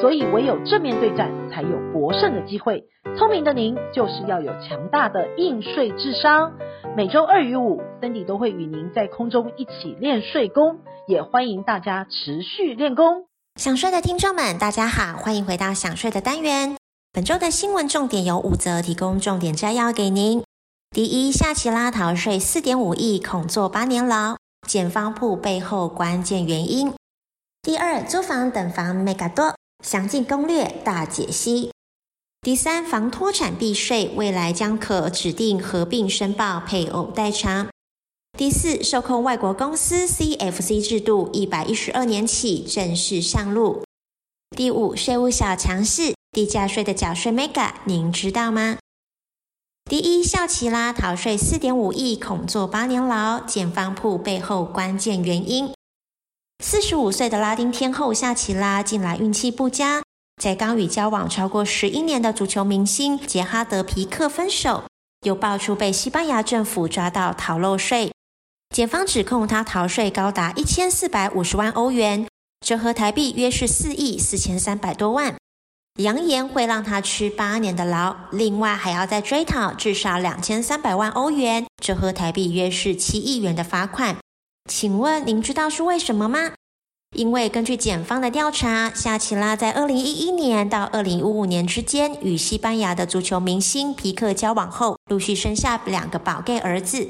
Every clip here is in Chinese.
所以唯有正面对战，才有博胜的机会。聪明的您就是要有强大的应税智商。每周二与五，Cindy 都会与您在空中一起练税功，也欢迎大家持续练功。想睡的听众们，大家好，欢迎回到想睡的单元。本周的新闻重点有五则，提供重点摘要给您。第一，夏奇拉逃税四点五亿，恐坐八年牢，检方曝背后关键原因。第二，租房等房 mega 多，详尽攻略大解析。第三，房脱产避税，未来将可指定合并申报配偶代偿。第四，受控外国公司 CFC 制度一百一十二年起正式上路。第五，税务小常识，地价税的缴税 mega，您知道吗？第一，夏奇拉逃税四点五亿，恐坐八年牢，建方铺背后关键原因。四十五岁的拉丁天后夏奇拉近来运气不佳。在刚与交往超过十一年的足球明星杰哈德·皮克分手，又爆出被西班牙政府抓到逃漏税，检方指控他逃税高达一千四百五十万欧元，折合台币约是四亿四千三百多万，扬言会让他吃八年的牢，另外还要再追讨至少两千三百万欧元，折合台币约是七亿元的罚款。请问您知道是为什么吗？因为根据检方的调查，夏奇拉在二零一一年到二零一五年之间与西班牙的足球明星皮克交往后，陆续生下两个宝贝儿子。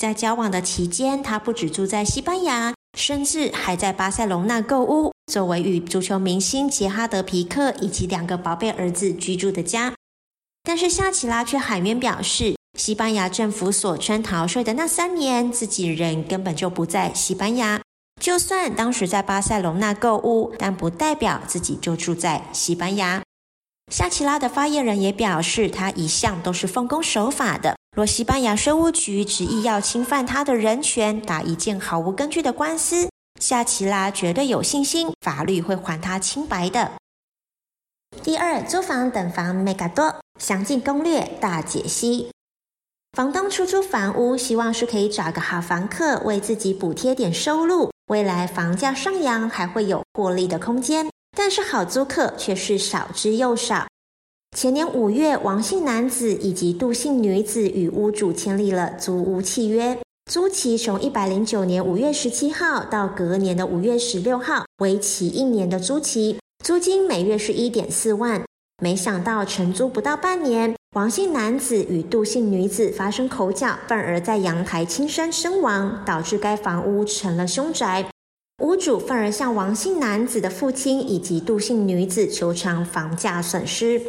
在交往的期间，他不止住在西班牙，甚至还在巴塞隆纳购屋，作为与足球明星杰哈德·皮克以及两个宝贝儿子居住的家。但是夏奇拉却喊冤表示，西班牙政府所称逃税的那三年，自己人根本就不在西班牙。就算当时在巴塞隆纳购物，但不代表自己就住在西班牙。夏奇拉的发言人也表示，他一向都是奉公守法的。若西班牙税务局执意要侵犯他的人权，打一件毫无根据的官司，夏奇拉绝对有信心，法律会还他清白的。第二，租房等房 mega 多，详尽攻略大解析。房东出租房屋，希望是可以找个好房客，为自己补贴点收入。未来房价上扬还会有获利的空间，但是好租客却是少之又少。前年五月，王姓男子以及杜姓女子与屋主签立了租屋契约，租期从一百零九年五月十七号到隔年的五月十六号，为期一年的租期，租金每月是一点四万。没想到承租不到半年，王姓男子与杜姓女子发生口角，愤而在阳台轻生身亡，导致该房屋成了凶宅。屋主愤而向王姓男子的父亲以及杜姓女子求偿房价损失。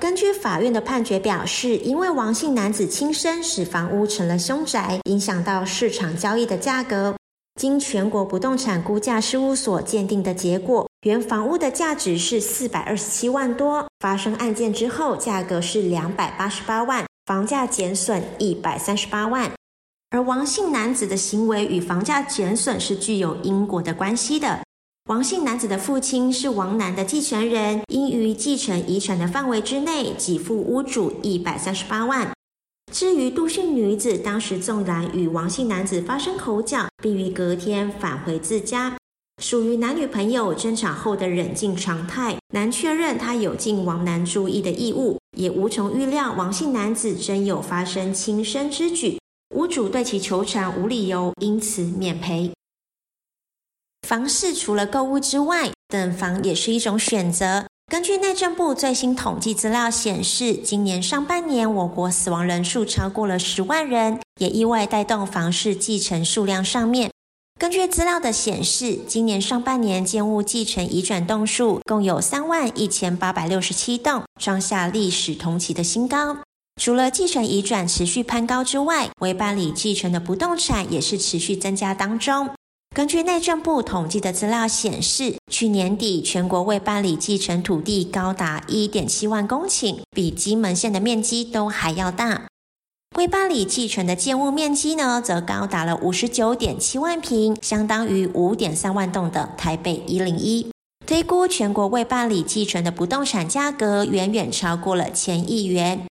根据法院的判决表示，因为王姓男子轻生使房屋成了凶宅，影响到市场交易的价格。经全国不动产估价事务所鉴定的结果，原房屋的价值是四百二十七万多，发生案件之后，价格是两百八十八万，房价减损一百三十八万。而王姓男子的行为与房价减损是具有因果的关系的。王姓男子的父亲是王男的继承人，应于继承遗产的范围之内，给付屋主一百三十八万。至于杜姓女子，当时纵然与王姓男子发生口角，并于隔天返回自家，属于男女朋友争吵后的冷静常态。难确认他有尽王男注意的义务，也无从预料王姓男子真有发生轻生之举。屋主对其求偿无理由，因此免赔。房市除了购物之外，等房也是一种选择。根据内政部最新统计资料显示，今年上半年我国死亡人数超过了十万人，也意外带动房市继承数量上面。根据资料的显示，今年上半年建物继承移转栋数共有三万一千八百六十七栋，创下历史同期的新高。除了继承移转持续攀高之外，未办理继承的不动产也是持续增加当中。根据内政部统计的资料显示，去年底全国未办理继承土地高达一点七万公顷，比金门县的面积都还要大。未办理继承的建物面积呢，则高达了五十九点七万坪，相当于五点三万栋的台北一零一。推估全国未办理继承的不动产价格远远超过了千亿元。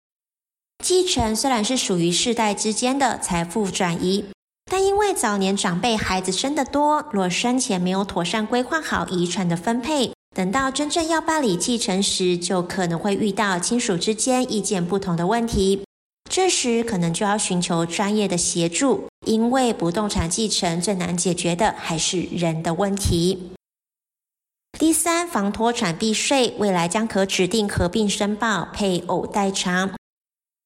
继承虽然是属于世代之间的财富转移，但因为早年长辈孩子生得多，若生前没有妥善规划好遗产的分配，等到真正要办理继承时，就可能会遇到亲属之间意见不同的问题。这时可能就要寻求专业的协助，因为不动产继承最难解决的还是人的问题。第三，房托产避税，未来将可指定合并申报配偶代偿。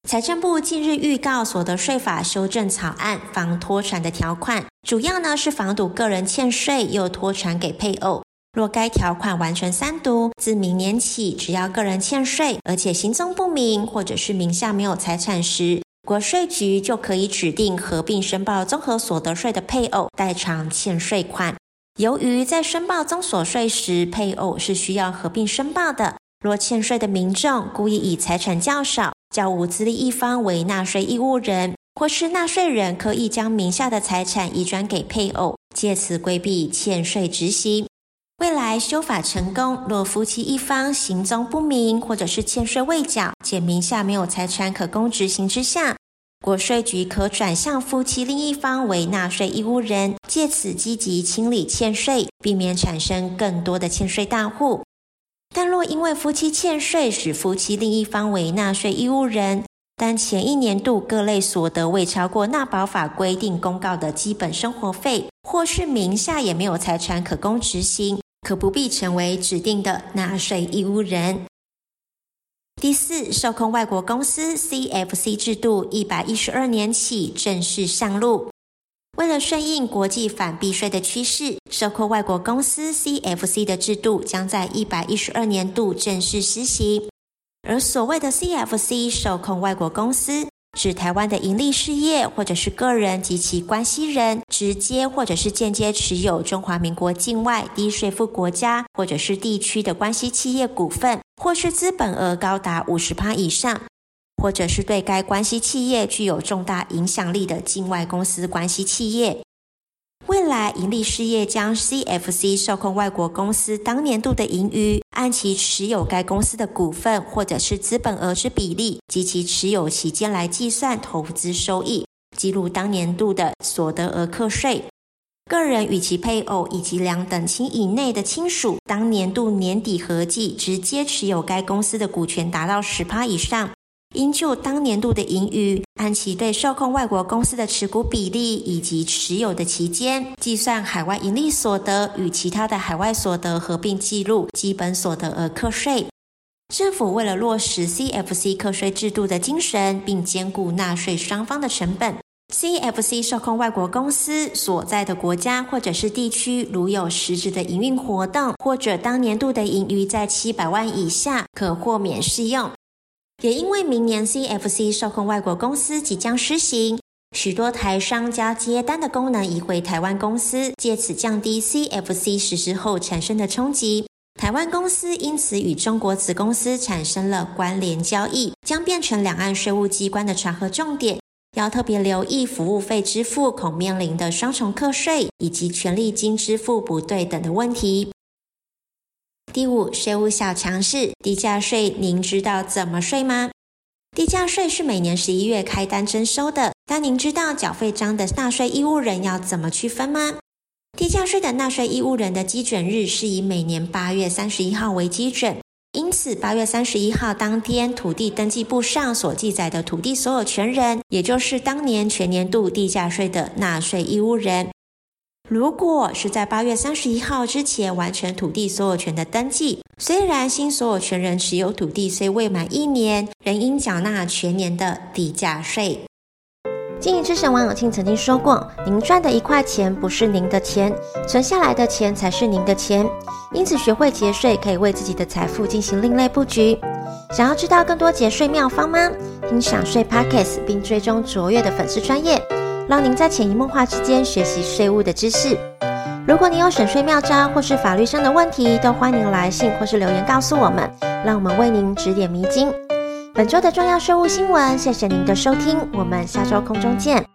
财政部近日预告所得税法修正草案，防脱产的条款主要呢是防堵个人欠税又托传给配偶。若该条款完成三读，自明年起，只要个人欠税，而且行踪不明，或者是名下没有财产时，国税局就可以指定合并申报综合所得税的配偶代偿欠税款。由于在申报综所税时，配偶是需要合并申报的，若欠税的民众故意以财产较少、较无资历一方为纳税义务人，或是纳税人可以将名下的财产移转给配偶，借此规避欠税执行。未来修法成功，若夫妻一方行踪不明，或者是欠税未缴，且名下没有财产可供执行之下，国税局可转向夫妻另一方为纳税义务人，借此积极清理欠税，避免产生更多的欠税大户。但若因为夫妻欠税使夫妻另一方为纳税义务人，但前一年度各类所得未超过纳保法规定公告的基本生活费，或是名下也没有财产可供执行。可不必成为指定的纳税义务人。第四，受控外国公司 CFC 制度一百一十二年起正式上路。为了顺应国际反避税的趋势，受控外国公司 CFC 的制度将在一百一十二年度正式施行。而所谓的 CFC 受控外国公司，指台湾的营利事业或者是个人及其关系人，直接或者是间接持有中华民国境外低税负国家或者是地区的关系企业股份，或是资本额高达五十趴以上，或者是对该关系企业具有重大影响力的境外公司关系企业。未来，盈利事业将 CFC 受控外国公司当年度的盈余，按其持有该公司的股份或者是资本额之比例及其持有期间来计算投资收益，记录当年度的所得额课税。个人与其配偶以及两等亲以内的亲属，当年度年底合计直接持有该公司的股权达到十趴以上。应就当年度的盈余，按其对受控外国公司的持股比例以及持有的期间，计算海外盈利所得与其他的海外所得合并记录基本所得额课税。政府为了落实 CFC 课税制度的精神，并兼顾纳税双方的成本，CFC 受控外国公司所在的国家或者是地区，如有实质的营运活动，或者当年度的盈余在七百万以下，可豁免适用。也因为明年 CFC 受控外国公司即将施行，许多台商将接单的功能移回台湾公司，借此降低 CFC 实施后产生的冲击。台湾公司因此与中国子公司产生了关联交易，将变成两岸税务机关的查核重点。要特别留意服务费支付恐面临的双重课税以及权利金支付不对等的问题。第五，税务小常识，地价税您知道怎么税吗？地价税是每年十一月开单征收的，但您知道缴费章的纳税义务人要怎么区分吗？地价税的纳税义务人的基准日是以每年八月三十一号为基准，因此八月三十一号当天，土地登记簿上所记载的土地所有权人，也就是当年全年度地价税的纳税义务人。如果是在八月三十一号之前完成土地所有权的登记，虽然新所有权人持有土地虽未满一年，仍应缴纳全年的地价税。经营之神王永庆曾经说过：“您赚的一块钱不是您的钱，存下来的钱才是您的钱。因此，学会节税可以为自己的财富进行另类布局。想要知道更多节税妙方吗？听享税 Podcast 并追踪卓越的粉丝专业。”让您在潜移默化之间学习税务的知识。如果你有省税妙招或是法律上的问题，都欢迎来信或是留言告诉我们，让我们为您指点迷津。本周的重要税务新闻，谢谢您的收听，我们下周空中见。